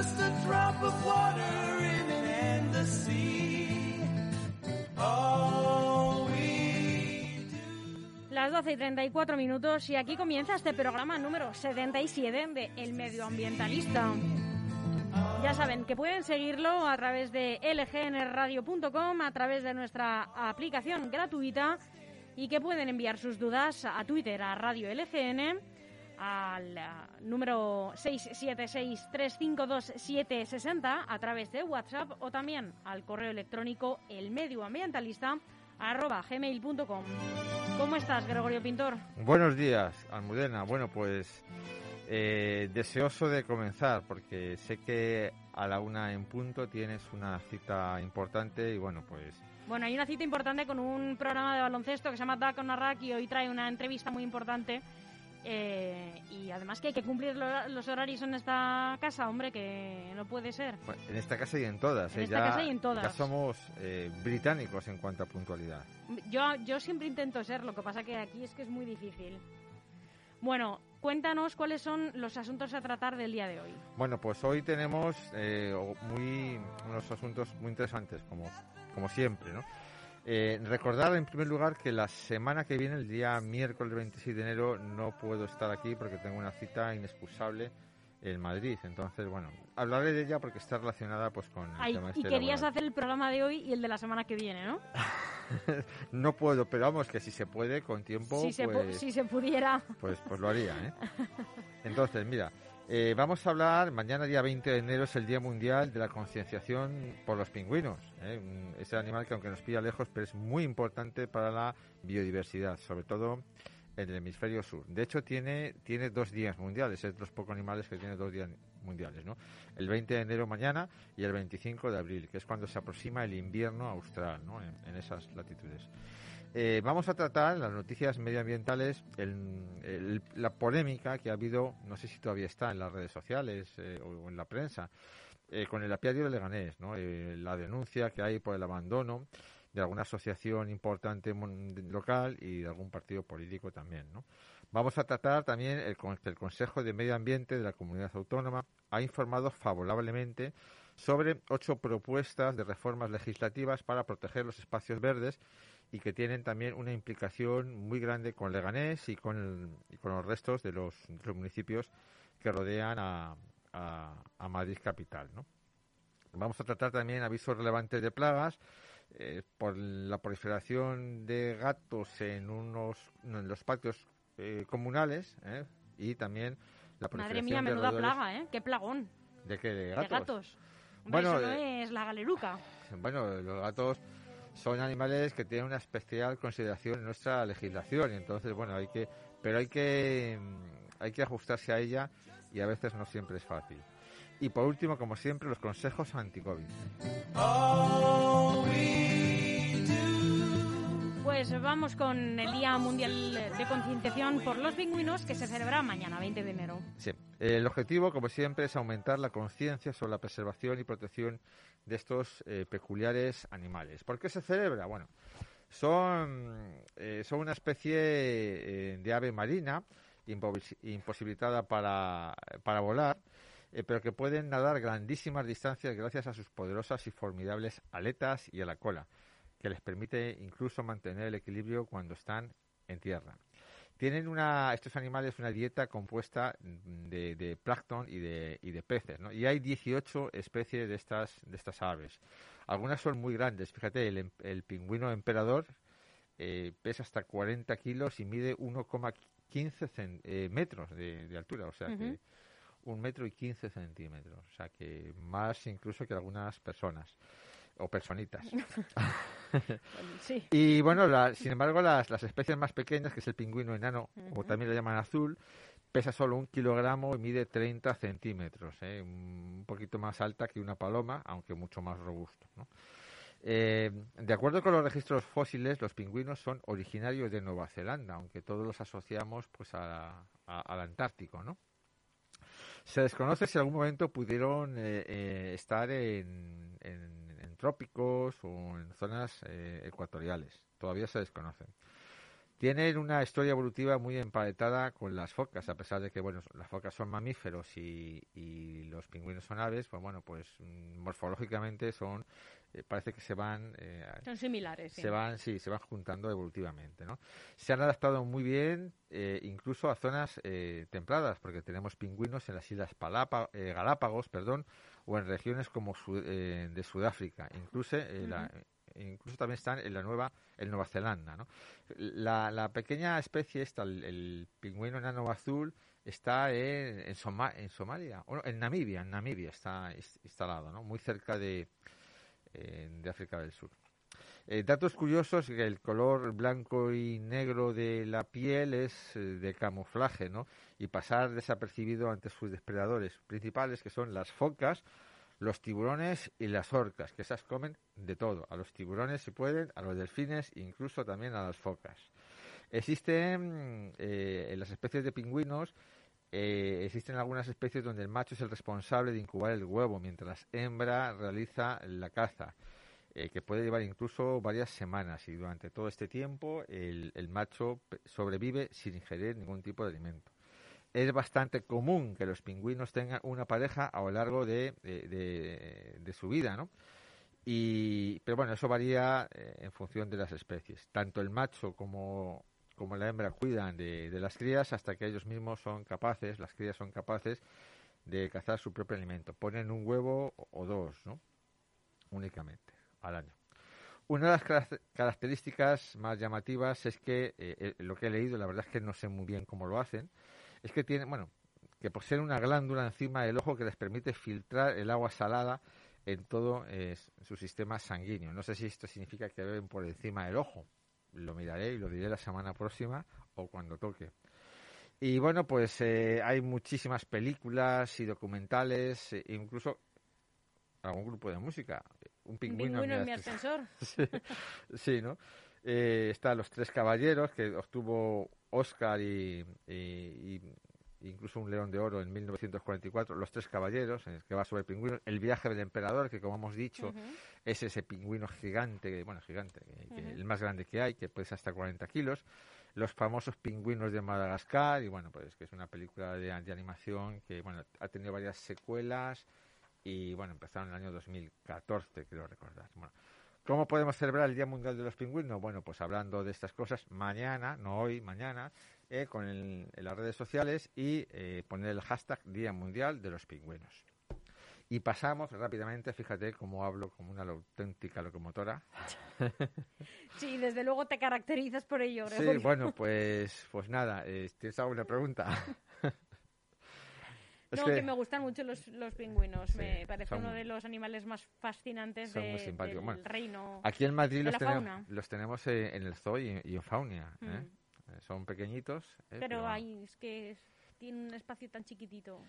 Just a drop of. Las 12 y 34 minutos y aquí comienza este programa número 77 de El Medioambientalista. Ya saben que pueden seguirlo a través de lgnradio.com, a través de nuestra aplicación gratuita y que pueden enviar sus dudas a Twitter, a Radio LGN, al eh, número 676-352-760 a través de WhatsApp o también al correo electrónico elmedioambientalista arroba gmail.com. ¿Cómo estás, Gregorio Pintor? Buenos días, Almudena. Bueno, pues eh, deseoso de comenzar porque sé que a la una en punto tienes una cita importante y bueno, pues Bueno, hay una cita importante con un programa de baloncesto que se llama Duck on a Rack y hoy trae una entrevista muy importante. Eh, y además que hay que cumplir lo- los horarios en esta casa, hombre, que no puede ser. bueno, en esta casa y en todas. En ¿eh? esta ya, casa y en todas. ya somos eh, británicos en cuanto a puntualidad. Yo, yo siempre intento ser, lo que pasa que aquí es que es muy difícil. Bueno, cuéntanos cuáles son los asuntos a tratar del día de hoy. Bueno, pues hoy tenemos eh, muy unos asuntos muy interesantes, como, como siempre, ¿no? Eh, recordar en primer lugar que la semana que viene, el día miércoles 26 de enero, no puedo estar aquí porque tengo una cita inexcusable en Madrid. Entonces, bueno, hablaré de ella porque está relacionada pues con el Ay, tema y este querías laboral. hacer el programa de hoy y el de la semana que viene, ¿no? No puedo, pero vamos, que si se puede, con tiempo, si, se, pues, si se pudiera. pues, pues lo haría, ¿eh? Entonces, mira, eh, vamos a hablar, mañana día 20 de enero es el Día Mundial de la Concienciación por los Pingüinos. ¿eh? Ese animal que aunque nos pilla lejos, pero es muy importante para la biodiversidad, sobre todo en el hemisferio sur. De hecho, tiene, tiene dos días mundiales, es de los pocos animales que tiene dos días mundiales, ¿no? El 20 de enero mañana y el 25 de abril, que es cuando se aproxima el invierno austral, ¿no? En esas latitudes. Eh, vamos a tratar las noticias medioambientales el- la polémica que ha habido, no sé si todavía está en las redes sociales eh, o en la prensa, eh, con el apiario de Leganés, ¿no? La denuncia que hay por el abandono de alguna asociación importante local y de algún partido político también, ¿no? Vamos a tratar también el, el Consejo de Medio Ambiente de la Comunidad Autónoma ha informado favorablemente sobre ocho propuestas de reformas legislativas para proteger los espacios verdes y que tienen también una implicación muy grande con Leganés y con, el- y con los restos de los, de los municipios que rodean a, a- a Madrid capital. ¿no? Vamos a tratar también avisos relevantes de plagas eh, por la proliferación de gatos en unos en los patios eh, comunales ¿eh? y también la Madre proliferación mía, de menuda roedores- plaga, ¿eh? Qué plagón. ¿De qué? ¿De De gatos? gatos. Hombre, Bueno, eso no eh, es la galeruca. Bueno, los gatos son animales que tienen una especial consideración en nuestra legislación y entonces, bueno, hay que, pero hay que, mm, hay que ajustarse a ella y a veces no siempre es fácil. Y por último, como siempre, los consejos anti-COVID. Do. Pues vamos con el Día Mundial de Concienciación por los Pingüinos que se celebra mañana, 20 de enero. Sí. El objetivo, como siempre, es aumentar la conciencia sobre la preservación y protección de estos eh, peculiares animales. ¿Por qué se celebra? Bueno, son, eh, son una especie eh, de ave marina imposibilitada para, para volar, eh, pero que pueden nadar grandísimas distancias gracias a sus poderosas y formidables aletas y a la cola, que les permite incluso mantener el equilibrio cuando están en tierra. Tienen una, estos animales una dieta compuesta de, de plancton y de, y de peces, ¿no? Y hay 18 especies de estas, de estas aves. Algunas son muy grandes. Fíjate, el, el pingüino emperador eh, pesa hasta 40 kilos y mide 1,15 cen- eh, metros de, de altura. O sea que Ujú. un metro y 15 centímetros. O sea que más incluso que algunas personas o personitas. Sí. Y bueno, la- sin embargo, las, las especies más pequeñas, que es el pingüino enano, o también le llaman azul, pesa solo un kilogramo y mide 30 centímetros, ¿eh? un poquito más alta que una paloma, aunque mucho más robusto. ¿no? Eh, de acuerdo con los registros fósiles, los pingüinos son originarios de Nueva Zelanda, aunque todos los asociamos pues a, a- al Antártico, ¿no? Se desconoce si en algún momento pudieron eh, eh, estar en- en trópicos o en zonas eh, ecuatoriales. Todavía se desconocen. Tienen una historia evolutiva muy emparentada con las focas, a pesar de que, bueno, las focas son mamíferos y, y los pingüinos son aves, pues bueno, pues mm, morfológicamente son, eh, parece que se van eh, Son similares, sí. se van, sí, se van juntando evolutivamente, ¿no? Se han adaptado muy bien, eh, incluso a zonas eh, templadas, porque tenemos pingüinos en las islas Palapa- eh, Galápagos, perdón, o en regiones como Su- de Sudáfrica, incluso, la- incluso también están en la nueva, en Nueva Zelanda, ¿no? La, la pequeña especie esta, el, el pingüino enano azul, está en, en, Soma- en Somalia, o en Namibia, en Namibia está instalado, ¿no? Muy cerca de, de África del Sur. Eh, datos curiosos, el color blanco y negro de la piel es eh, de camuflaje, ¿no? Y pasar desapercibido ante sus depredadores principales, que son las focas, los tiburones y las orcas, que esas comen de todo. A los tiburones si pueden, a los delfines, incluso también a las focas. Existen eh, en las especies de pingüinos, eh, existen algunas especies donde el macho es el responsable de incubar el huevo, mientras la hembra realiza la caza eh, que puede llevar incluso varias semanas y durante todo este tiempo el, macho sobrevive sin ingerir ningún tipo de alimento. Es bastante común que los pingüinos tengan una pareja a lo largo de su vida, ¿no? Y, pero bueno, eso varía eh, en función de las especies. Tanto el macho como, como la hembra cuidan de, las crías hasta que ellos mismos son capaces, las crías son capaces de cazar su propio alimento. Ponen un huevo o, dos, ¿no? Únicamente al año. Una de las carac- características más llamativas es que, eh, eh, lo que he leído, la verdad es que no sé muy bien cómo lo hacen, es que tienen, bueno, que poseen una glándula encima del ojo que les permite filtrar el agua salada en todo eh, su sistema sanguíneo. No sé si esto significa que beben por encima del ojo. Lo miraré y lo diré la semana próxima o cuando toque. Y bueno, pues eh, hay muchísimas películas y documentales, e incluso algún grupo de música. Un pingüino, en mi mi ascensor. sí, sí, ¿no? Eh, está Los Tres Caballeros, que obtuvo Oscar y, y- y incluso un León de Oro en 1944. Los Tres Caballeros, en el que va sobre pingüinos. El viaje del emperador, que como hemos dicho, es ese pingüino gigante, bueno, gigante, que Ujú. el más grande que hay, que pesa hasta 40 kilos. Los famosos pingüinos de Madagascar, y bueno, pues que es una película de, de animación que, bueno, ha tenido varias secuelas y, bueno, empezaron en el año 2014, creo recordar. Bueno, ¿Cómo podemos celebrar el Día Mundial de los Pingüinos? Bueno, pues hablando de estas cosas mañana, no hoy, mañana, eh, con el- en las redes sociales y eh, poner el hashtag Día Mundial de los Pingüinos. Y pasamos rápidamente, fíjate cómo hablo como una auténtica locomotora. Sí, desde luego te caracterizas por ello, Sí, bueno, pues, pues nada, eh, ¿tienes alguna pregunta? Es no, que... me gustan mucho los, los pingüinos. Sí, me parece son- uno de los animales más fascinantes de- del Bueno, reino. Aquí en Madrid los tenemos, los tenemos eh, en el zoo y, y en Faunia. ¿eh? Mm. Eh, Son pequeñitos. eh, Pero hay, es que tiene un espacio tan chiquitito.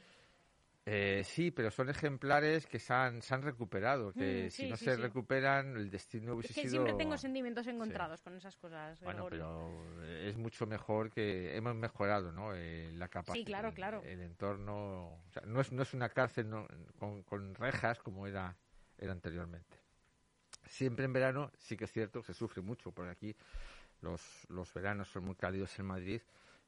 Eh, sí, pero son ejemplares que se han, se han recuperado, que Mm, si no sí, se sí. recuperan, el destino Es hubiese que sido... siempre tengo sentimientos encontrados con esas cosas. Bueno, Gregorio. pero es mucho mejor que hemos mejorado, ¿no? Eh, la capacidad. claro, claro. El entorno, o sea, no es no es una cárcel no- con, con rejas como era era anteriormente. Siempre en verano sí que es cierto, se sufre mucho por aquí. Los los veranos son muy cálidos en Madrid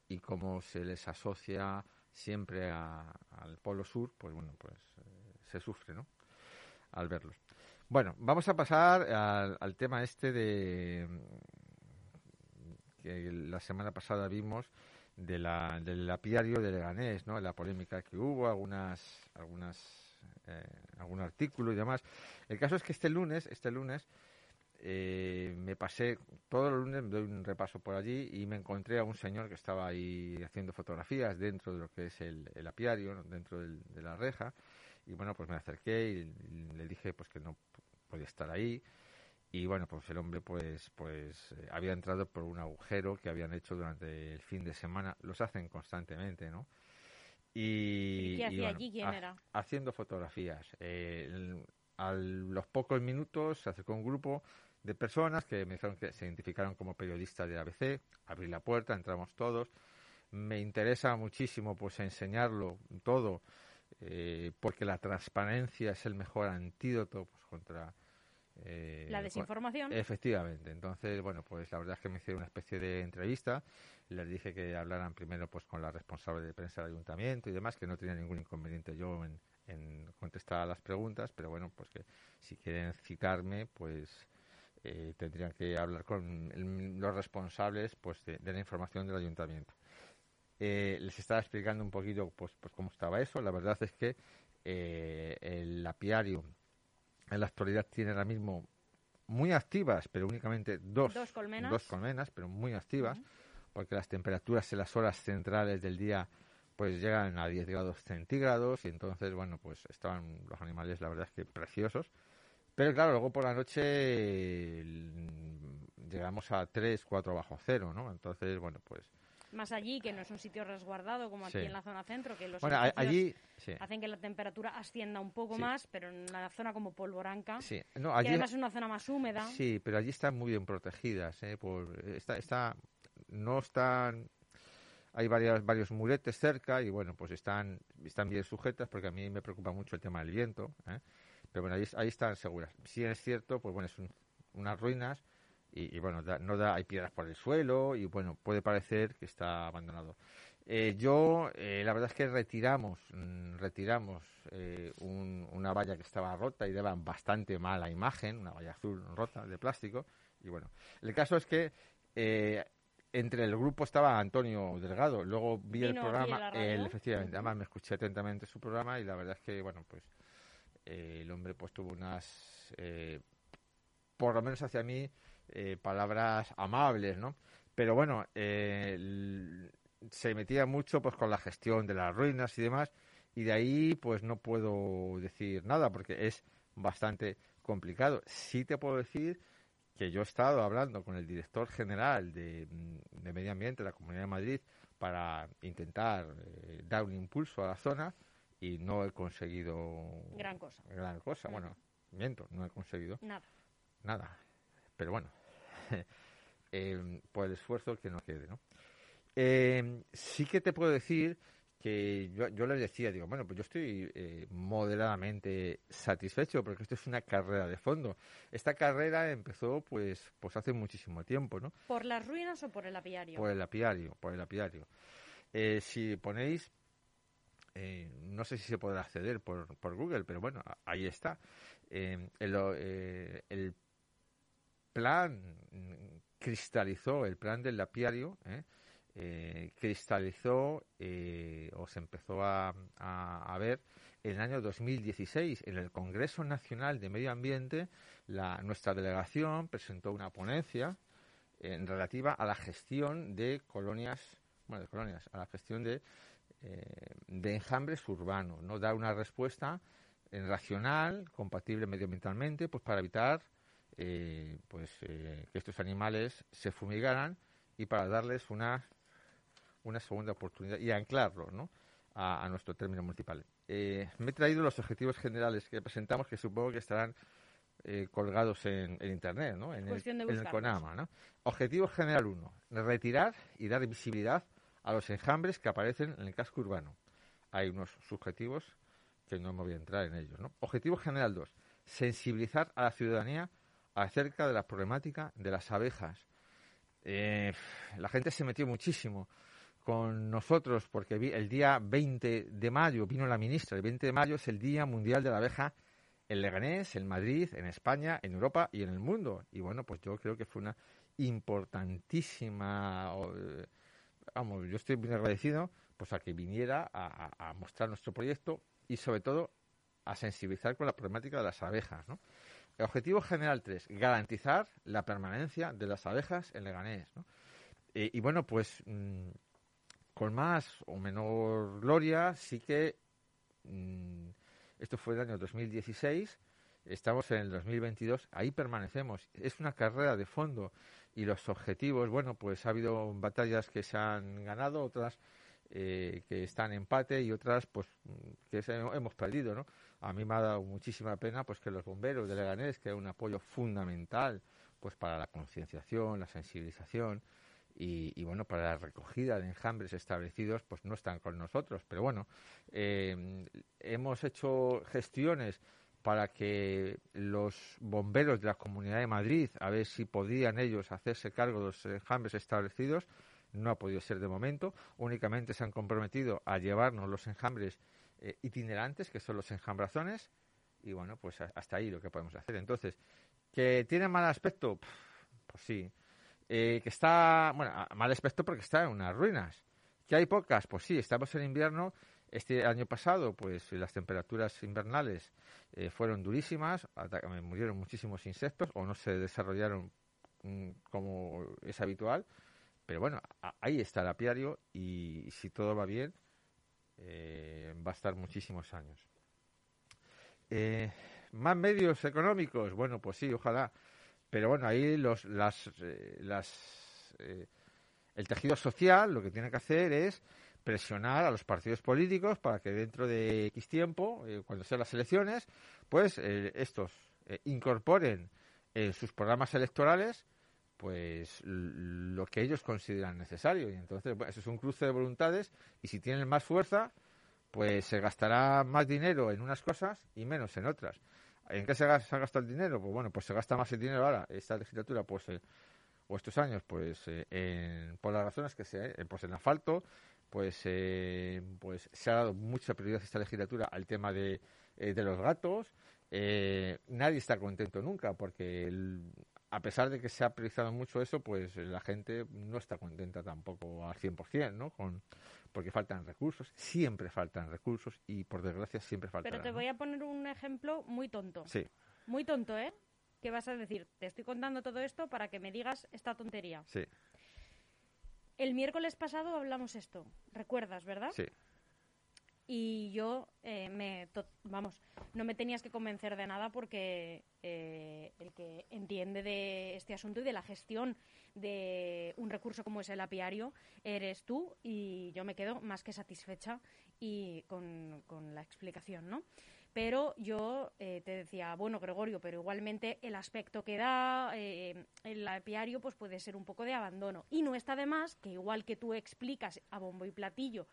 y como se les asocia siempre a- al Polo Sur, pues bueno, pues eh, se sufre, ¿no? Al verlos. Bueno, vamos a pasar al, al tema este de que la semana pasada vimos de la, del apiario de Leganés, ¿no? La polémica que hubo, algunas, algunas, eh, algún artículo y demás. El caso es que este lunes, este lunes, eh, me pasé todo el lunes, me doy un repaso por allí y me encontré a un señor que estaba ahí haciendo fotografías dentro de lo que es el, el apiario, dentro del- de la reja. Y bueno, pues me acerqué y, y le dije pues que no podía estar ahí. Y bueno, pues el hombre pues pues eh, había entrado por un agujero que habían hecho durante el fin de semana. Los hacen constantemente, ¿no? Y, ¿Y qué hacía bueno, allí? ¿Quién ha- era? Haciendo fotografías. Eh, el- a los pocos minutos se acercó un grupo de personas que me dijeron que se identificaron como periodistas de ABC, abrí la puerta, entramos todos. Me interesa muchísimo pues enseñarlo todo, eh, porque la transparencia es el mejor antídoto pues, contra eh, la desinformación. Efectivamente. Entonces, bueno, pues la verdad es que me hicieron una especie de entrevista. Les dije que hablaran primero pues con la responsable de prensa del ayuntamiento y demás, que no tenía ningún inconveniente yo en, en contestar a las preguntas, pero bueno, pues que si quieren citarme, pues eh, tendrían que hablar con los responsables pues de, la información del ayuntamiento. Eh, les estaba explicando un poquito pues, pues cómo estaba eso. La verdad es que eh, el apiario en la actualidad tiene ahora mismo muy activas, pero únicamente dos, dos colmenas, dos colmenas pero muy activas, porque las temperaturas en las horas centrales del día pues llegan a 10 grados centígrados y entonces, bueno, pues estaban los animales, la verdad es que preciosos. Pero claro, luego por la noche llegamos a 3, 4 bajo cero, ¿no? Entonces, bueno, pues... Más allí, que no es un sitio resguardado como aquí en la zona centro, que los bueno, allí, hacen que la temperatura ascienda un poco más, pero en la zona como polvoranca, sí. no, allí, además es una zona más húmeda. Sí, pero allí están muy bien protegidas, ¿eh? Por, está, está, no están hay varias, varios muretes cerca y bueno, pues están, están bien sujetas porque a mí me preocupa mucho el tema del viento. ¿eh? Pero bueno, ahí, ahí están seguras. Si es cierto, pues bueno, son unas ruinas y, bueno, no da, hay piedras por el suelo y bueno, puede parecer que está abandonado. Eh, yo, eh, la verdad es que retiramos, mm, retiramos eh, una valla que estaba rota y daba bastante mala imagen, una valla azul rota de plástico. Y bueno, el caso es que entre el grupo estaba Antonio Delgado. Luego vi el programa, efectivamente, además me escuché atentamente su programa y la verdad es que, bueno, pues eh, el hombre pues tuvo unas, eh, por lo menos hacia mí, eh, palabras amables, ¿no? Pero bueno, se metía mucho pues con la gestión de las ruinas y demás y de ahí pues no puedo decir nada porque es bastante complicado. Sí te puedo decir que yo he estado hablando con el director general de, de Medio Ambiente de la Comunidad de Madrid para intentar dar un impulso a la zona y no he conseguido gran cosa. Gran cosa, bueno, miento, no he conseguido nada. Nada. Pero bueno, eh, por el esfuerzo que nos quede, ¿no? Eh, sí que te puedo decir que yo, yo les decía, digo, bueno, pues yo estoy eh, moderadamente satisfecho porque esto es una carrera de fondo. Esta carrera empezó pues pues hace muchísimo tiempo, ¿no? ¿Por las ruinas o por el apiario? Por el apiario, por el apiario. si ponéis eh, no sé si se podrá acceder por, por Google, pero bueno, ahí está. Eh, eh, el, plan cristalizó, el plan del lapiario, cristalizó o se empezó a, a, ver en el año 2016 en el Congreso Nacional de Medio Ambiente. La, nuestra delegación presentó una ponencia en relativa a la gestión de colonias, bueno, de colonias, a la gestión de eh, de enjambres urbanos, ¿no? Dar una respuesta en racional, compatible medioambientalmente, pues para evitar eh, pues eh, que estos animales se fumigaran y para darles una, una segunda oportunidad y anclarlos ¿no? a, nuestro término municipal. me he traído los objetivos generales que presentamos, que supongo que estarán colgados en, Internet, ¿no? en, el, en el CONAMA. ¿no? Objetivo general 1, retirar y dar visibilidad a los enjambres que aparecen en el casco urbano. Hay unos subjetivos que no me voy a entrar en ellos. Objetivo general 2. Sensibilizar a la ciudadanía acerca de la problemática de las abejas. Eh, la gente se metió muchísimo con nosotros porque el día 20 de mayo vino la ministra. El 20 de mayo es el Día Mundial de la Abeja en Leganés, en Madrid, en España, en Europa y en el mundo. Y bueno, pues yo creo que fue una importantísima eh, yo estoy muy agradecido pues a que viniera a, mostrar nuestro proyecto y sobre todo a sensibilizar con la problemática de las abejas. El objetivo general 3, garantizar la permanencia de las abejas en Leganés. Eh, y bueno, pues mm, con más o menor gloria, sí que mm, esto fue el año 2016, estamos en el 2022, ahí permanecemos. Es una carrera de fondo y los objetivos, bueno, pues ha habido batallas que se han ganado, otras eh, que están en empate y otras pues que hemos perdido, ¿no? a mí me ha dado muchísima pena pues que los bomberos de Leganés, que es un apoyo fundamental pues para la concienciación, la sensibilización y, bueno, para la recogida de enjambres establecidos, pues no están con nosotros. Pero bueno, eh, hemos hecho gestiones para que los bomberos de la Comunidad de Madrid, a ver si podían ellos hacerse cargo de los enjambres establecidos. No ha podido ser de momento. Únicamente se han comprometido a llevarnos los enjambres eh, itinerantes, que son los enjambrazones. Y bueno, pues hasta ahí lo que podemos hacer. Entonces, ¿que tiene mal aspecto? Pues sí. Eh, que está, bueno, mal aspecto porque está en unas ruinas. ¿Que hay pocas? Pues sí, estamos en invierno este año pasado, pues las temperaturas invernales eh, fueron durísimas, murieron muchísimos insectos o no se desarrollaron mm, como es habitual. Pero bueno, ahí está el apiario y si todo va bien, eh, va a estar muchísimos años. Eh, más medios económicos, bueno, pues sí, ojalá. Pero bueno, ahí los, las, las, el tejido social lo que tiene que hacer es presionar a los partidos políticos para que dentro de X tiempo, eh, cuando sean las elecciones, pues eh, estos eh, incorporen en sus programas electorales pues lo que ellos consideran necesario y entonces eso es un cruce de voluntades y si tienen más fuerza pues se gastará más dinero en unas cosas y menos en otras ¿en qué se gasta, se el dinero? pues bueno pues se gasta más el dinero ahora esta legislatura pues o estos años pues en, por las razones que sea pues en asfalto pues, eh, pues se ha dado mucha prioridad esta legislatura al tema de, eh, de los gatos. Eh, nadie está contento nunca porque a pesar de que se ha priorizado mucho eso, pues la gente no está contenta tampoco al 100%, ¿no? Con, porque faltan recursos, siempre faltan recursos y por desgracia siempre faltan. Pero te voy a poner un ejemplo muy tonto. Sí. Muy tonto, ¿eh? ¿Qué vas a decir? Te estoy contando todo esto para que me digas esta tontería. Sí. El miércoles pasado hablamos esto, ¿recuerdas, verdad? Sí. Y yo eh, me, vamos, no me tenías que convencer de nada porque eh, el que entiende de este asunto y de la gestión de un recurso como es el apiario eres tú y yo me quedo más que satisfecha y con, con la explicación, ¿no? pero yo eh, te decía, bueno, Gregorio, pero igualmente el aspecto que da eh, el apiario pues puede ser un poco de abandono. Y no está de más que igual que tú explicas a bombo y platillo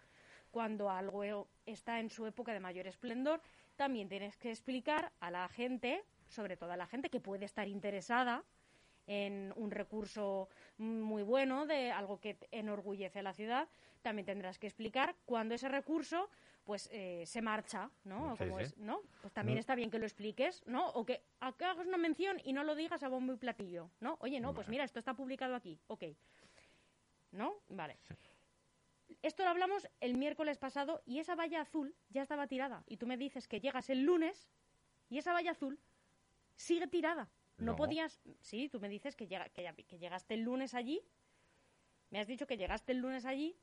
cuando algo está en su época de mayor esplendor, también tienes que explicar a la gente, sobre todo a la gente que puede estar interesada en un recurso muy bueno de algo que enorgullece a la ciudad, también tendrás que explicar cuándo ese recurso pues eh, se marcha, ¿no? ¿no? Pues también está bien que lo expliques, ¿no? O que, hagas una mención y no lo digas a bombo y platillo, ¿no? Oye, no, pues mira, esto está publicado aquí, ok. ¿No? Vale. Esto lo hablamos el miércoles pasado y esa valla azul ya estaba tirada. Y tú me dices que llegas el lunes y esa valla azul sigue tirada. No, podías... Sí, tú me dices que, llega, que, que llegaste el lunes allí. Me has dicho que llegaste el lunes allí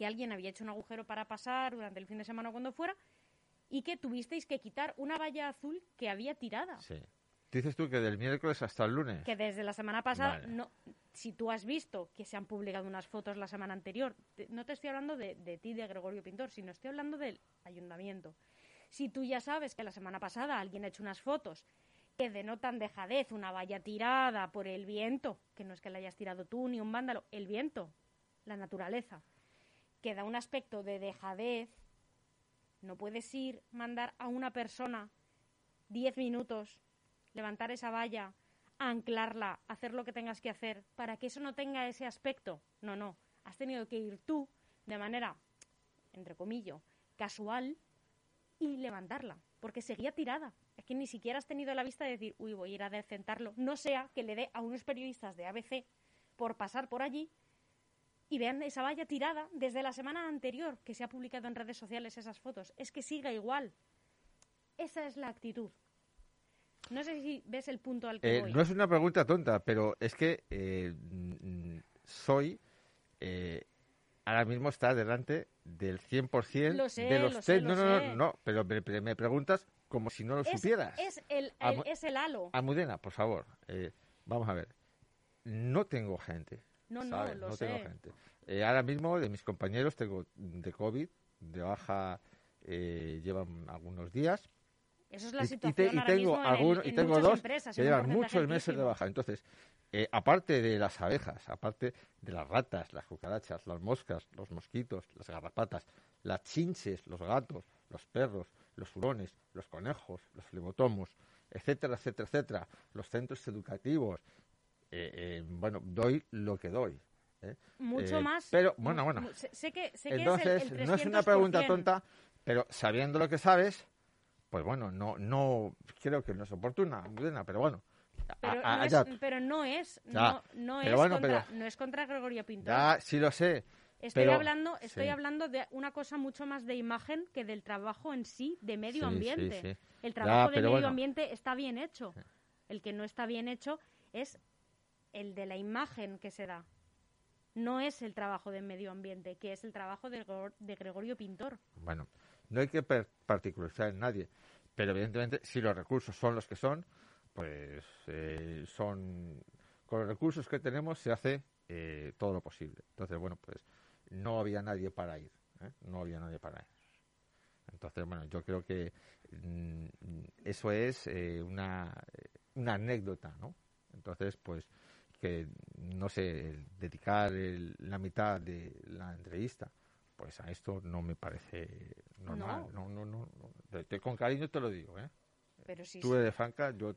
que alguien había hecho un agujero para pasar durante el fin de semana o cuando fuera y que tuvisteis que quitar una valla azul que había tirada. Sí. Dices tú que del miércoles hasta el lunes. Que desde la semana pasada, no, si tú has visto que se han publicado unas fotos la semana anterior, no te estoy hablando de, de ti, de Gregorio Pintor, sino estoy hablando del ayuntamiento. Si tú ya sabes que la semana pasada alguien ha hecho unas fotos que denotan dejadez, una valla tirada por el viento, que no es que la hayas tirado tú ni un vándalo, el viento, la naturaleza, que da un aspecto de dejadez, no puedes ir, mandar a una persona diez minutos, levantar esa valla, anclarla, hacer lo que tengas que hacer, para que eso no tenga ese aspecto. No, no. Has tenido que ir tú de manera, entre comillas, casual y levantarla, porque seguía tirada. Es que ni siquiera has tenido la vista de decir, uy, voy a ir a decentarlo. No sea que le dé a unos periodistas de ABC por pasar por allí y vean esa valla tirada desde la semana anterior que se ha publicado en redes sociales esas fotos. Es que siga igual. Esa es la actitud. No sé si ves el punto al que eh, voy. No es una pregunta tonta, pero es que eh, soy... Eh, ahora mismo está delante del 100% lo sé, de los lo sé, no, lo no, sé. no, no, pero me, me preguntas como si no lo es, supieras. Es el, el- es el halo. Almudena, por favor, vamos a ver. No tengo gente. No, no, ¿sabes? lo no sé. tengo gente. Eh, ahora mismo de mis compañeros tengo de COVID, de baja, eh, llevan algunos días. Eso es la Y- y, situación y tengo mismo en y en tengo dos empresas, que llevan muchos meses de baja. Entonces, eh, aparte de las abejas, aparte de las ratas, las cucarachas, las moscas, los mosquitos, las garrapatas, las chinches, los gatos, los perros, los hurones, los conejos, los flebotomos, etcétera, etcétera, etcétera, los centros educativos, eh, eh, bueno, doy lo que doy. ¿eh? Mucho más. Pero, bueno, bueno. Sé, que, sé que Entonces, es el, el no es una pregunta 300%. tonta, pero sabiendo lo que sabes, pues bueno, no, no creo que no es oportuna, pero bueno. Pero, a- no es, pero no es, Ya, no, no pero es bueno, contra, pero- no es contra Gregorio Pintor. ya, sí lo sé. Estoy pero- hablando, estoy sí. hablando de una cosa mucho más de imagen que del trabajo en sí, de medio Sí, ambiente. sí. El Ya, trabajo de medio bueno. ambiente está bien hecho. El que no está bien hecho es el de la imagen que se da. No es el trabajo de medio ambiente, que es el trabajo de, Gregor- de Gregorio Pintor. Bueno, no hay que particularizar en nadie, pero evidentemente si los recursos son los que son, pues eh, son con los recursos que tenemos se hace eh, todo lo posible. Entonces, bueno, pues no había nadie para ir, ¿eh? no había nadie para ir. Entonces, bueno, yo creo que mm, eso es eh, una, una anécdota, ¿no? Entonces, pues que no sé, dedicar el- la mitad de la entrevista pues a esto no me parece normal. No, no, no. no. Con cariño te lo digo, ¿eh? Pero sí, Tú eres Franca, yo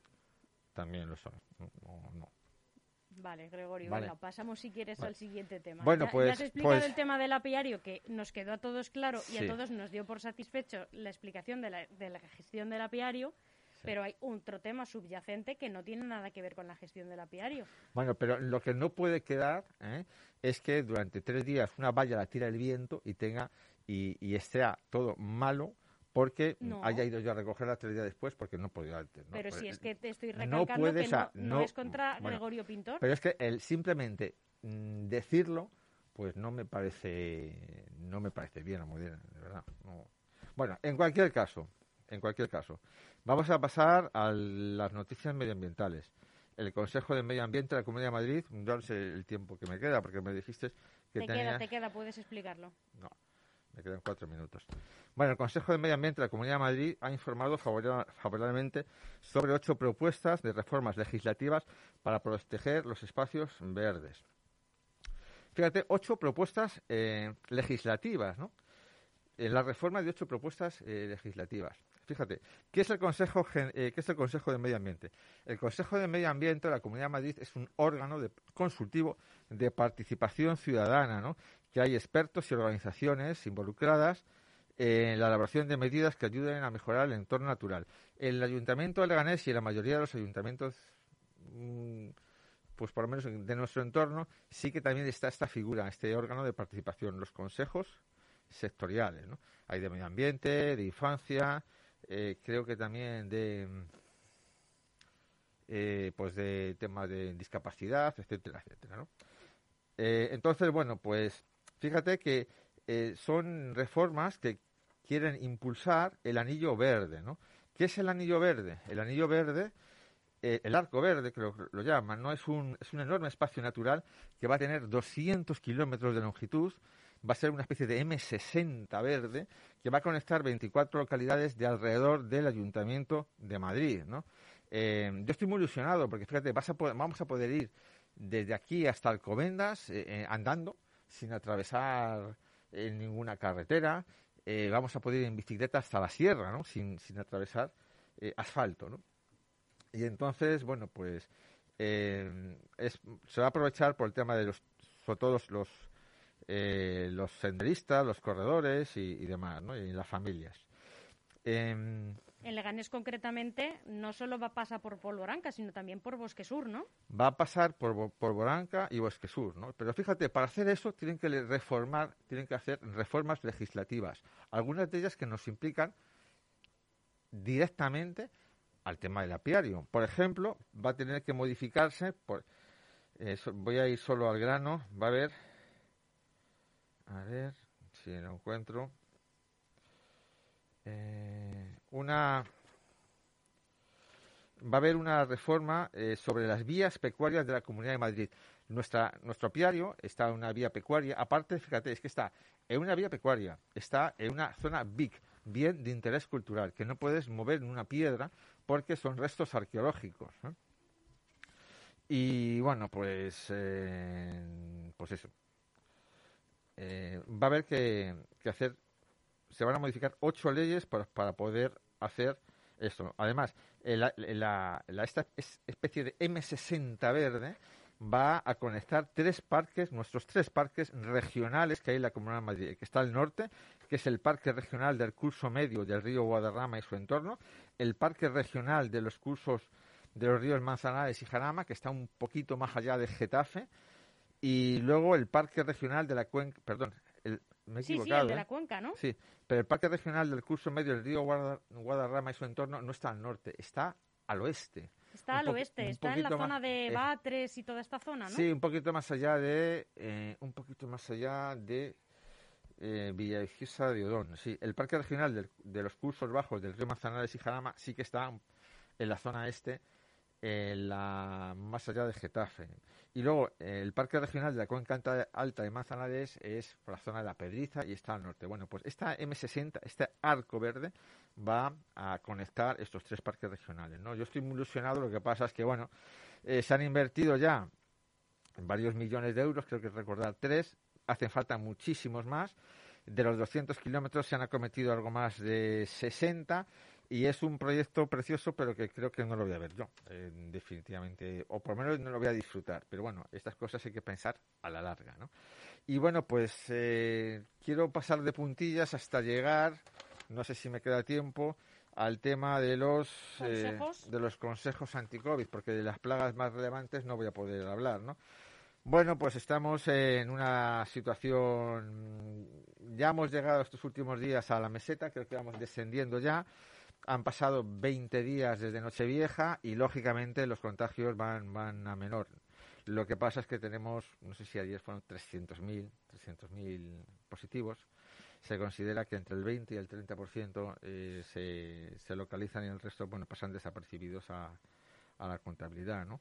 también lo soy. No, no, no. Vale, Gregorio, Vale. pasamos si quieres Vale. al siguiente tema. Bueno, Ya- pues- ya has explicado pues- el tema del apiario que nos quedó a todos claro y a todos nos dio por satisfecho la explicación de la, de la gestión del apiario, pero hay otro tema subyacente que no tiene nada que ver con la gestión del apiario. Bueno, pero lo que no puede quedar ¿eh? es que durante tres días una valla la tira el viento y tenga y, y esté todo malo porque No. haya ido yo a recogerla tres días después porque no podía antes. ¿no? pero Pues, si es que te estoy no recalcando puedes que no, no no- es contra bueno, Gregorio Pintor. Pero es que el simplemente mm, decirlo, pues no me parece, no me parece bien o muy bien, de verdad. no. Bueno, en cualquier caso, en cualquier caso, vamos a pasar a las noticias medioambientales. El Consejo de Medio Ambiente de la Comunidad de Madrid, yo no sé el tiempo que me queda, porque me dijiste que te queda, te queda, puedes explicarlo. No, me quedan cuatro minutos. Bueno, el Consejo de Medio Ambiente de la Comunidad de Madrid ha informado favora- favorablemente sobre ocho propuestas de reformas legislativas para proteger los espacios verdes. Fíjate, ocho propuestas eh, legislativas, ¿no? En la reforma de ocho propuestas eh, legislativas. Fíjate, ¿qué es, el Consejo, eh, ¿qué es el Consejo de Medio Ambiente? El Consejo de Medio Ambiente de la Comunidad de Madrid es un órgano de- consultivo de participación ciudadana, ¿no? que hay expertos y organizaciones involucradas en la elaboración de medidas que ayuden a mejorar el entorno natural. El Ayuntamiento de Leganés y la mayoría de los ayuntamientos, mm, pues por lo menos de nuestro entorno, sí que también está esta figura, este órgano de participación, los consejos sectoriales. ¿no? Hay de medio ambiente, de infancia, eh, creo que también de eh, pues de temas de discapacidad, etcétera, etcétera. ¿no? Eh, entonces, bueno, pues fíjate que eh, son reformas que quieren impulsar el anillo verde, ¿no? ¿Qué es el anillo verde? El anillo verde, el arco verde, que lo, lo llaman, ¿no? Es un, es un enorme espacio natural que va a tener 200 kilómetros de longitud, va a ser una especie de M60 verde que va a conectar 24 localidades de alrededor del Ayuntamiento de Madrid, ¿no? Eh, yo estoy muy ilusionado porque, fíjate, vas a poder- vamos a poder ir desde aquí hasta Alcobendas eh, eh, andando, sin atravesar ninguna carretera. Vamos a poder ir en bicicleta hasta la sierra, ¿no? Sin, sin atravesar asfalto, ¿no? Y entonces, bueno, pues es- se va a aprovechar por el tema de los, sobre todo los, eh, los senderistas, los corredores y, y demás, ¿no? Y las familias. Em, En Leganés, concretamente, no solo va a pasar por Polvoranca, sino también por Bosque Sur, ¿no? va a pasar por, Boranca y Bosque Sur, ¿no? Pero fíjate, para hacer eso tienen que reformar, tienen que hacer reformas legislativas. Algunas de ellas que nos implican directamente al tema del apiario. Por ejemplo, va a tener que modificarse, por, eh, voy a ir solo al grano, va a haber, a ver si lo encuentro, eh, una va a haber una reforma eh, sobre las vías pecuarias de la Comunidad de Madrid. Nuestro apiario está en una vía pecuaria. Aparte, fíjate, es que está en una vía pecuaria, está en una zona BIC, bien de interés cultural, que no puedes mover en una piedra porque son restos arqueológicos. Y bueno, pues, eh, pues eso. Eh, va a haber que, hacer, se van a modificar ocho leyes para, poder hacer esto. Además, eh, esta es- especie de M60 verde va a conectar tres parques, nuestros tres parques regionales que hay en la Comunidad de Madrid, que está al norte, que es el Parque Regional del Curso Medio del río Guadarrama y su entorno, el Parque Regional de los cursos de los ríos Manzanares y Jarama, que está un poquito más allá de Getafe, y luego el Parque Regional de la Cuenca, perdón, el- me he Sí, sí, equivocado, el de ¿eh? la cuenca, ¿no? Sí, pero el Parque Regional del Curso Medio del río Guada- Guadarrama y su entorno no está al norte, está al oeste. Está al oeste, está en la zona de eh, Batres y toda esta zona, ¿no? Sí, un poquito más allá de, eh, un poquito más allá de eh, Villaviciosa de Odón. Sí, el Parque Regional del- de los Cursos Bajos del río Manzanares y Jarama sí que está en la zona este, en la, más allá de Getafe. Y luego eh, el Parque Regional de la Cuenca Alta- Alta de Manzanares es por la zona de la Pedriza y está al norte. Bueno, pues esta M60, este arco verde, va a conectar estos tres parques regionales. ¿no? Yo estoy muy ilusionado, lo que pasa es que, bueno, eh, se han invertido ya varios millones de euros, creo que recordar tres, hacen falta muchísimos más. De los 200 kilómetros se han acometido algo más de 60 y es un proyecto precioso, pero que creo que no lo voy a ver yo, eh, definitivamente, o por lo menos no lo voy a disfrutar. Pero bueno, estas cosas hay que pensar a la larga, ¿no? Y bueno, pues eh, quiero pasar de puntillas hasta llegar, no sé si me queda tiempo, al tema de los eh, ¿Consejos? de los consejos anti-COVID, porque de las plagas más relevantes no voy a poder hablar, ¿no? Bueno, pues estamos en una situación, ya hemos llegado estos últimos días a la meseta, creo que vamos descendiendo ya, han pasado 20 días desde Nochevieja y lógicamente los contagios van, van a menor. Lo que pasa es que tenemos, no sé si ayer fueron 300.000, 300.000 positivos. Se considera que entre el 20 y el 30% eh, se, se localizan y el resto, bueno, pasan desapercibidos a, a la contabilidad, ¿no?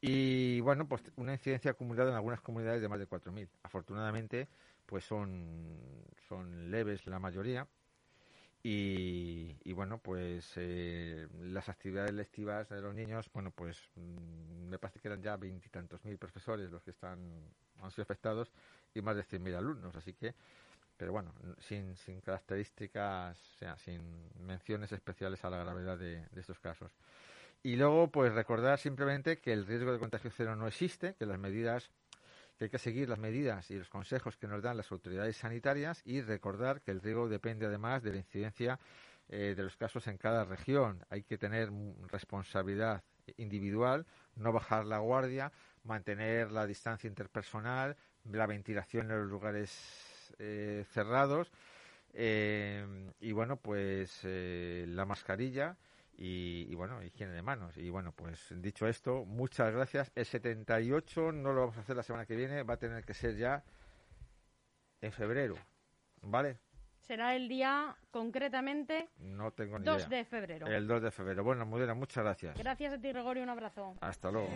Y bueno, pues una incidencia acumulada en algunas comunidades de más de 4.000. Afortunadamente, pues son, son leves la mayoría. Y, y bueno, pues eh, las actividades lectivas de los niños, bueno, pues mm, me parece que eran ya veintitantos mil profesores los que están han sido afectados y más de 100.000 alumnos. Así que, pero bueno, sin, sin características, o sea, sin menciones especiales a la gravedad de estos casos. Y luego, pues recordar simplemente que el riesgo de contagio cero no existe, que las medidas, que hay que seguir las medidas y los consejos que nos dan las autoridades sanitarias y recordar que el riesgo depende además de la incidencia eh, de los casos en cada región. Hay que tener responsabilidad individual, no bajar la guardia, mantener la distancia interpersonal, la ventilación en los lugares eh, cerrados eh, y bueno, pues la mascarilla y, y, bueno, higiene de manos. Y bueno, pues dicho esto, muchas gracias. El 78 no lo vamos a hacer la semana que viene, va a tener que ser ya en febrero, ¿vale? Será el día, concretamente, No tengo ni 2 idea. de febrero. El 2 de febrero. Bueno, Mudena, muchas gracias. Gracias a ti, Gregorio, un abrazo. Hasta luego.